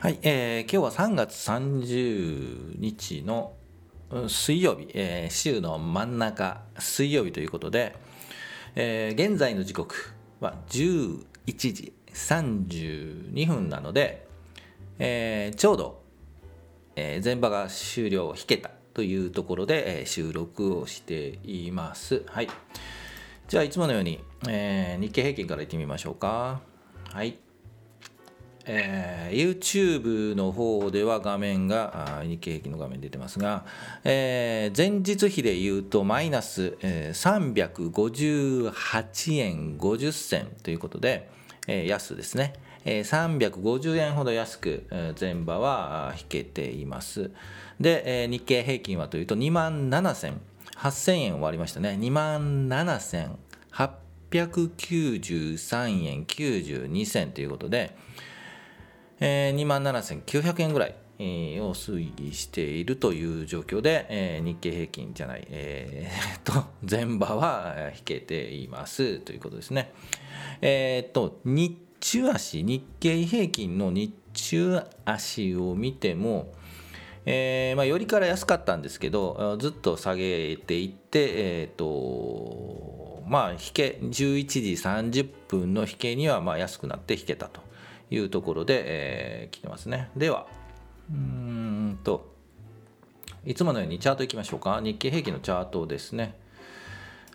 はい、えー今日は3月30日の水曜日、えー週の真ん中水曜日ということで、えー現在の時刻は11時32分なので、えーちょうど、えー前場が終了を引けたというところで、えー収録をしています。はい。じゃあいつものように、えー日経平均からいってみましょうか。はい。えー YouTube の方では画面が日経平均の画面出てますが、えー前日比でいうとマイナス、えー358円50銭ということで、えー安ですね、えー350円ほど安く、えー前場は引けています。で、えー日経平均はというと2万7000 8000円割りましたね。2万7893円92銭ということで、えー、2万7900円ぐらい、を推移しているという状況で、日経平均じゃない、えーと前場は引けていますということですね。えー、と日中足日経平均の日中足を見ても、えーまあ、よりから安かったんですけどずっと下げていって、えーとまあ、引け11時30分の引けにはまあ安くなって引けたというところで、えー来てますね。ではうんといつものようにチャートいきましょうか。日経平均のチャートですね。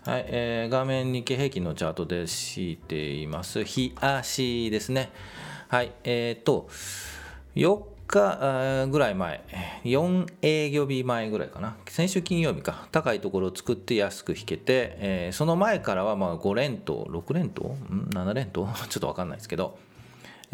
はい、えー画面日経平均のチャートで敷いています。日足ですね。はい、えっ、と、4日ぐらい前、4営業日前ぐらいかな、先週金曜日か、高いところを作って安く引けて、えーその前からはまあ5連投、6連投、?7 連投？ちょっと分かんないですけど、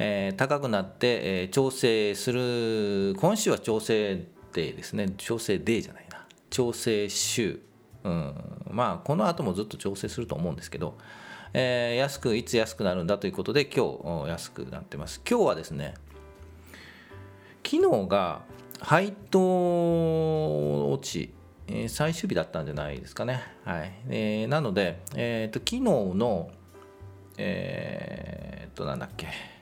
えー高くなって、えー調整する、今週は調整デーですね、調整デーじゃないな、調整週。うん、まあこの後もずっと調整すると思うんですけど、えー安くいつ安くなるんだということで今日安くなってます。今日はですね昨日が配当落ち、最終日だったんじゃないですかね。はい、えーなので、えー、と昨日のえー、となんだっけ。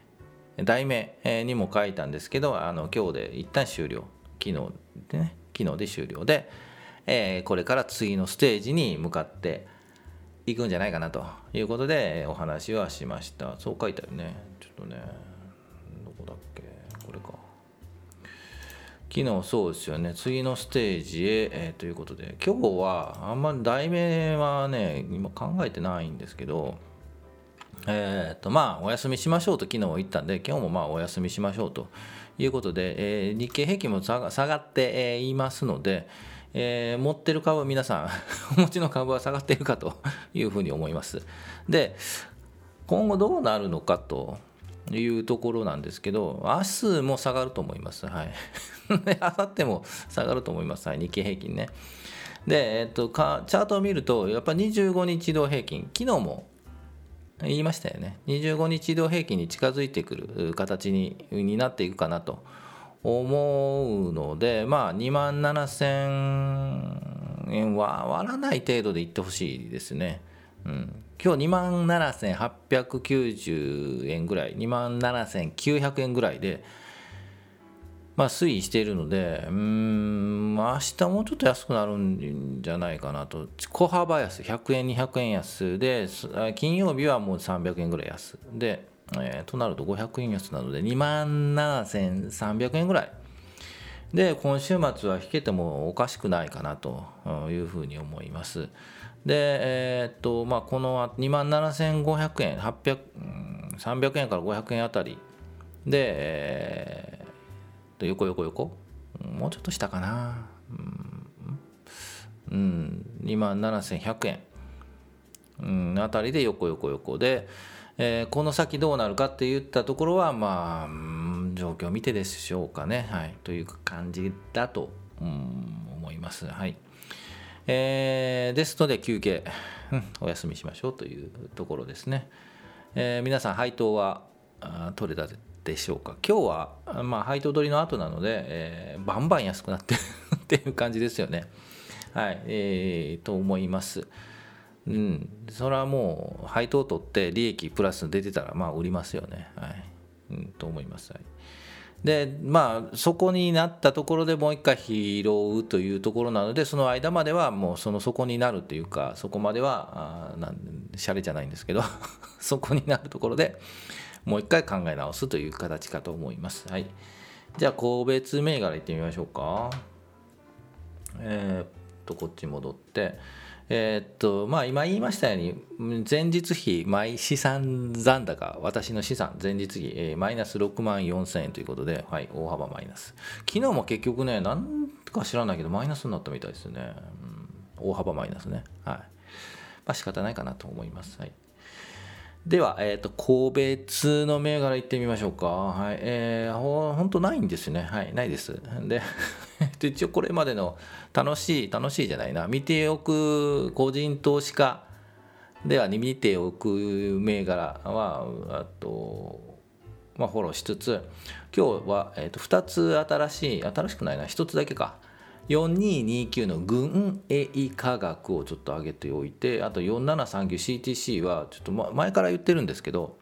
題名にも書いたんですけどあの今日で一旦終了。昨日でね。昨日で終了で、えーこれから次のステージに向かっていくんじゃないかなということでお話はしました。そう書いてあるね。ちょっとね。どこだっけ？これか。昨日そうですよね。次のステージへ、えーということで。今日はあんまり題名はね今考えてないんですけどえーとまあお休みしましょうと昨日言ったんで今日もまあお休みしましょうということで、えー日経平均も下がって、いますので、えー持ってる株皆さん お持ちの株は下がっているかというふうに思います。で今後どうなるのかというところなんですけど明日も下がると思います。はい。で 明後日も下がると思います、はい、日経平均ね。で、えっとチャートを見るとやっぱ25日移動平均昨日も言いましたよね。25日移動平均に近づいてくる形になっていくかなと思うのでまあ2万7000円は割らない程度でいってほしいですね、うん、今日2万7890円ぐらい2万7900円ぐらいでまあ、推移しているので、うん、明日もうちょっと安くなるんじゃないかなと、小幅安、100円、200円安で、金曜日はもう300円ぐらい安で、えーとなると500円安なので、2万7300円ぐらい。で、今週末は引けてもおかしくないかなというふうに思います。で、えーっと、まあ、この2万7500円、800、300円から500円あたりで、えーと横横横？もうちょっと下かな。うん、うん、2万7100円、うん、あたりで横横横で、えーこの先どうなるかって言ったところはまあうん状況を見てでしょうかね。はい。という感じだと、うん、思います。はい。えーですので休憩、うん。お休みしましょうというところですね、えー皆さん配当は取れたでしょうか。今日は、まあ、配当取りの後なので、えーバンバン安くなってる っていう感じですよね。はい。えーと思います。うん。それはもう配当取って利益プラス出てたらまあ売りますよね。はい、うん、と思います、はい。でまあそこになったところでもう一回拾うというところなのでその間まではもうその底になるというかそこまではあなんシャレじゃないんですけど そこになるところでもう一回考え直すという形かと思います。はい、じゃあ個別銘柄いってみましょうか。えー、っとこっち戻って。えー、っとまあ今言いましたように前日比毎資産残高私の資産前日比、えー、マイナス6万4000円ということで、はい、大幅マイナス。昨日も結局ね何か知らないけどマイナスになったみたいですね、うん、大幅マイナスね。はい。まあ仕方ないかなと思います。はい。では、えっ、ー、と、個別の銘柄いってみましょうか。はい。えー、ほ本当ないんですね。はい、ないです。で、一応これまでの楽しい、楽しいじゃないな、見ておく個人投資家では見ておく銘柄は、あと、まあ、フォローしつつ、今日は、えー、と2つ新しい、新しくないな、1つだけか。4229の軍営科学をちょっと上げておいてあと 4739CTC はちょっと前から言ってるんですけど、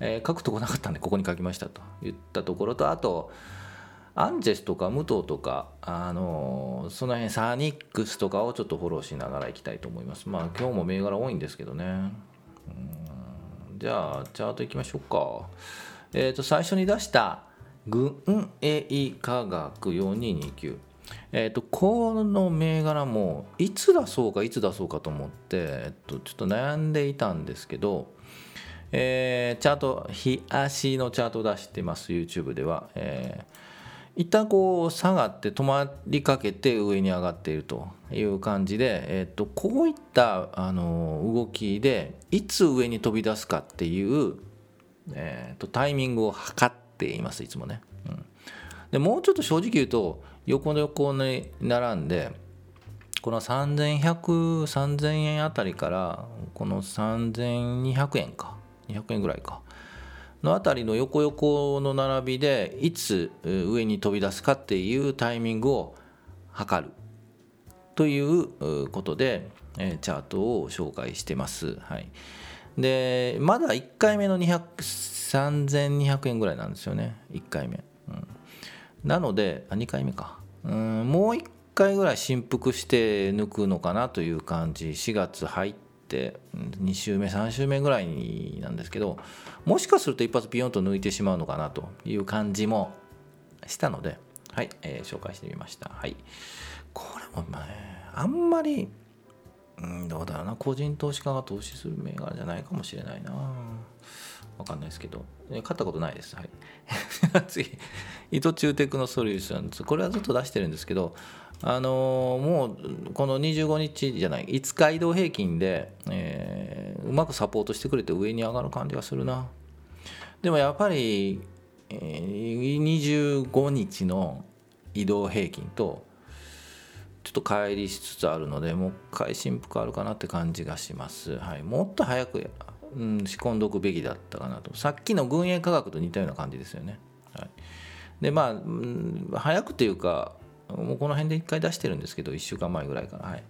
えー、書くとこなかったんでここに書きましたと言ったところとあとアンジェスとか武藤とか、あのー、その辺サニックスとかをちょっとフォローしながらいきたいと思います。まあ今日も銘柄多いんですけどね。じゃあチャートいきましょうか。えっ、ー、と最初に出した軍営科学4229えーと、この銘柄もいつ出そうかいつ出そうかと思って、えっと、ちょっと悩んでいたんですけど、えー、チャート日足のチャートを出してます YouTube では、えー、一旦こう下がって止まりかけて上に上がっているという感じで、えーと、こういったあの動きでいつ上に飛び出すかっていう、えーと、とタイミングを測っていますいつもね。うん、でもうちょっと正直言うと横の横に並んでこの31003000円あたりからこの3200円か200円ぐらいかのあたりの横横の並びでいつ上に飛び出すかっていうタイミングを測るということでチャートを紹介してます。はい、でまだ1回目の3200円ぐらいなんですよね1回目。なので2回目か。うんもう1回ぐらい振幅して抜くのかなという感じ。4月入って2週目3週目ぐらいなんですけどもしかすると一発ピヨンと抜いてしまうのかなという感じもしたのではい、えー、紹介してみました。はい。これもまあ、ね、あんまりうんどうだろうな。個人投資家が投資する銘柄じゃないかもしれないな。わかんないですけど、買ったことないです。はい。次、伊藤忠テクのソリューションズ。これはずっと出してるんですけど、あのー、もうこの25日じゃない、5日移動平均で、えー、うまくサポートしてくれて上に上がる感じがするな。でもやっぱり、えー、25日の移動平均と、ちょっと乖離しつつあるので、もう一回振幅あるかなって感じがします。はい、もっと早くうん、仕込んどくべきだったかなと。さっきの軍営科学と似たような感じですよね、はい、でまあ、うん、早くというかもうこの辺で1回出してるんですけど1週間前ぐらいから、はい、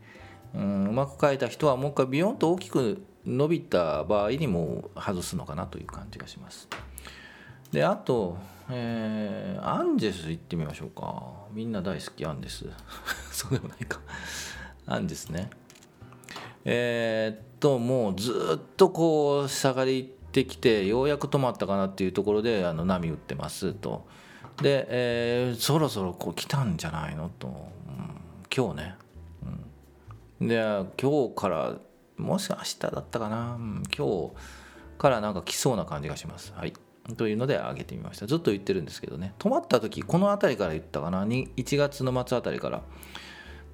うんうまく書いた人はもう一回ビヨンと大きく伸びた場合にも外すのかなという感じがします。であと、えー、アンジェス行ってみましょうか。みんな大好きアンジェス。そうでもないか。アンジェスね。えー、っともうずっとこう下がりてきてようやく止まったかなっていうところであの波打ってますと。で、えー、そろそろこう来たんじゃないのと、うん、今日ね、うん、で今日からもし明日だったかな、うん、今日からなんか来そうな感じがします。はい。というので上げてみました。ずっと言ってるんですけどね。止まった時この辺りから言ったかな。1月の末あたりから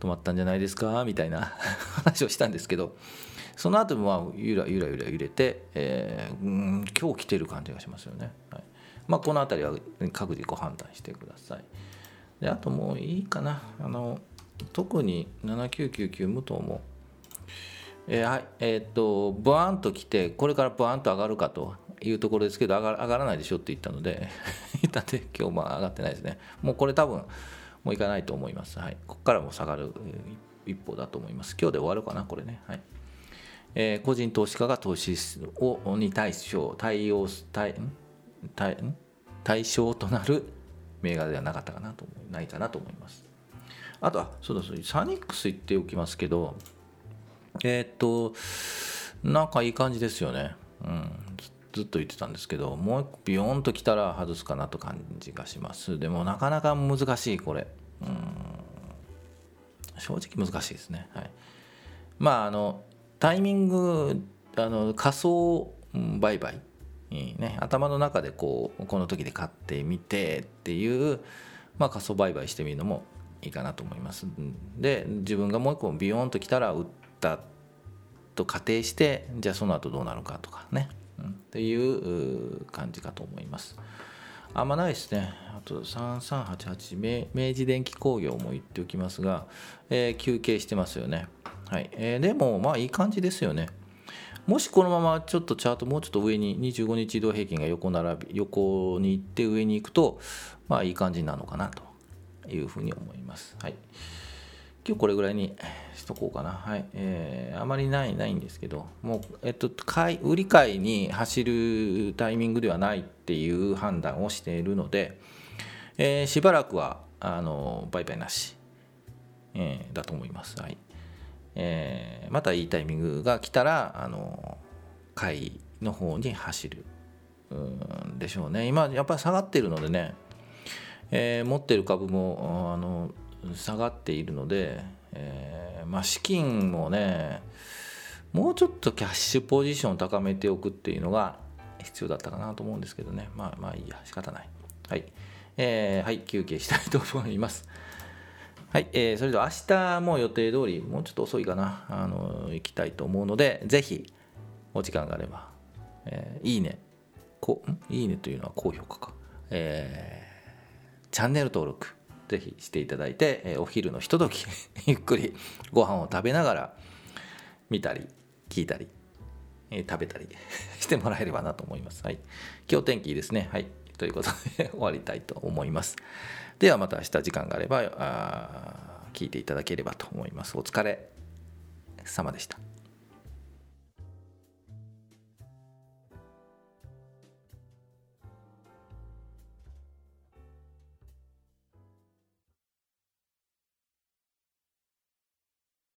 止まったんじゃないですか？みたいな 話をしたんですけど。その後もゆらゆらゆら揺れて、えー、うん今日来てる感じがしますよね、はい。まあ、この辺りは各自ご判断してください。であともういいかな。あの特に7999無糖もえー、はいえー、っとブワーンと来てこれからブワーンと上がるかというところですけど上が上がらないでしょって言ったので だって今日も上がってないですね。もうこれ多分もういかないと思います。はい、ここからも下がる一歩だと思います。今日で終わるかな、これね。はい。えー、個人投資家が投資をに対象対応対対対象となる銘柄ではなかったかなとないかなと思います。あとはそうだそうサニックス言っておきますけどえー、っとなんかいい感じですよね。うん。ずっと言ってたんですけどもう一個ビヨーンときたら外すかなと感じがします。でもなかなか難しいこれ。うん。正直難しいですね。はい。まああのタイミングあの仮想売買ね、頭の中でこうこの時で買ってみてっていう、まあ、仮想売買してみるのもいいかなと思います。で自分がもう一個ビヨーンときたら売ったと仮定してじゃあその後どうなるかとかね、うん、っていう感じかと思います。あんまないですね。あと3388明明治電機工業も言っておきますが、えー、休憩してますよね。はい、えー、でもまあいい感じですよねもしこのままちょっとチャートもうちょっと上に25日移動平均が横並び横に行って上に行くとまあいい感じなのかなというふうに思います。はい。今日これぐらいにしとこうかな。はい。えー、あまりないないんですけど、もう、えっと、買い売り買いに走るタイミングではないっていう判断をしているので、えー、しばらくはあの売買なし、えー、だと思います。はい。えー、またいいタイミングが来たらあの買いの方に走るんでしょうね。今やっぱり下がってるのでね、えー、持ってる株もあの下がっているので、えー、まあ、資金もねもうちょっとキャッシュポジションを高めておくっていうのが必要だったかなと思うんですけどね。まあまあいいや。仕方ない。はい、えー、はい。休憩したいと思います。はい、えー、それでは明日も予定通り、もうちょっと遅いかな、あの行きたいと思うので、ぜひ、お時間があれば、えー、いいね、こいいねというのは高評価か、えー、チャンネル登録、ぜひしていただいて、えー、お昼のひととき、ゆっくりご飯を食べながら、見たり、聞いたり、えー、食べたり してもらえればなと思います。はい。今日天気いいですね。はい。ということで終わりたいと思います。ではまた明日時間があればあ聞いていただければと思います。お疲れ様でした。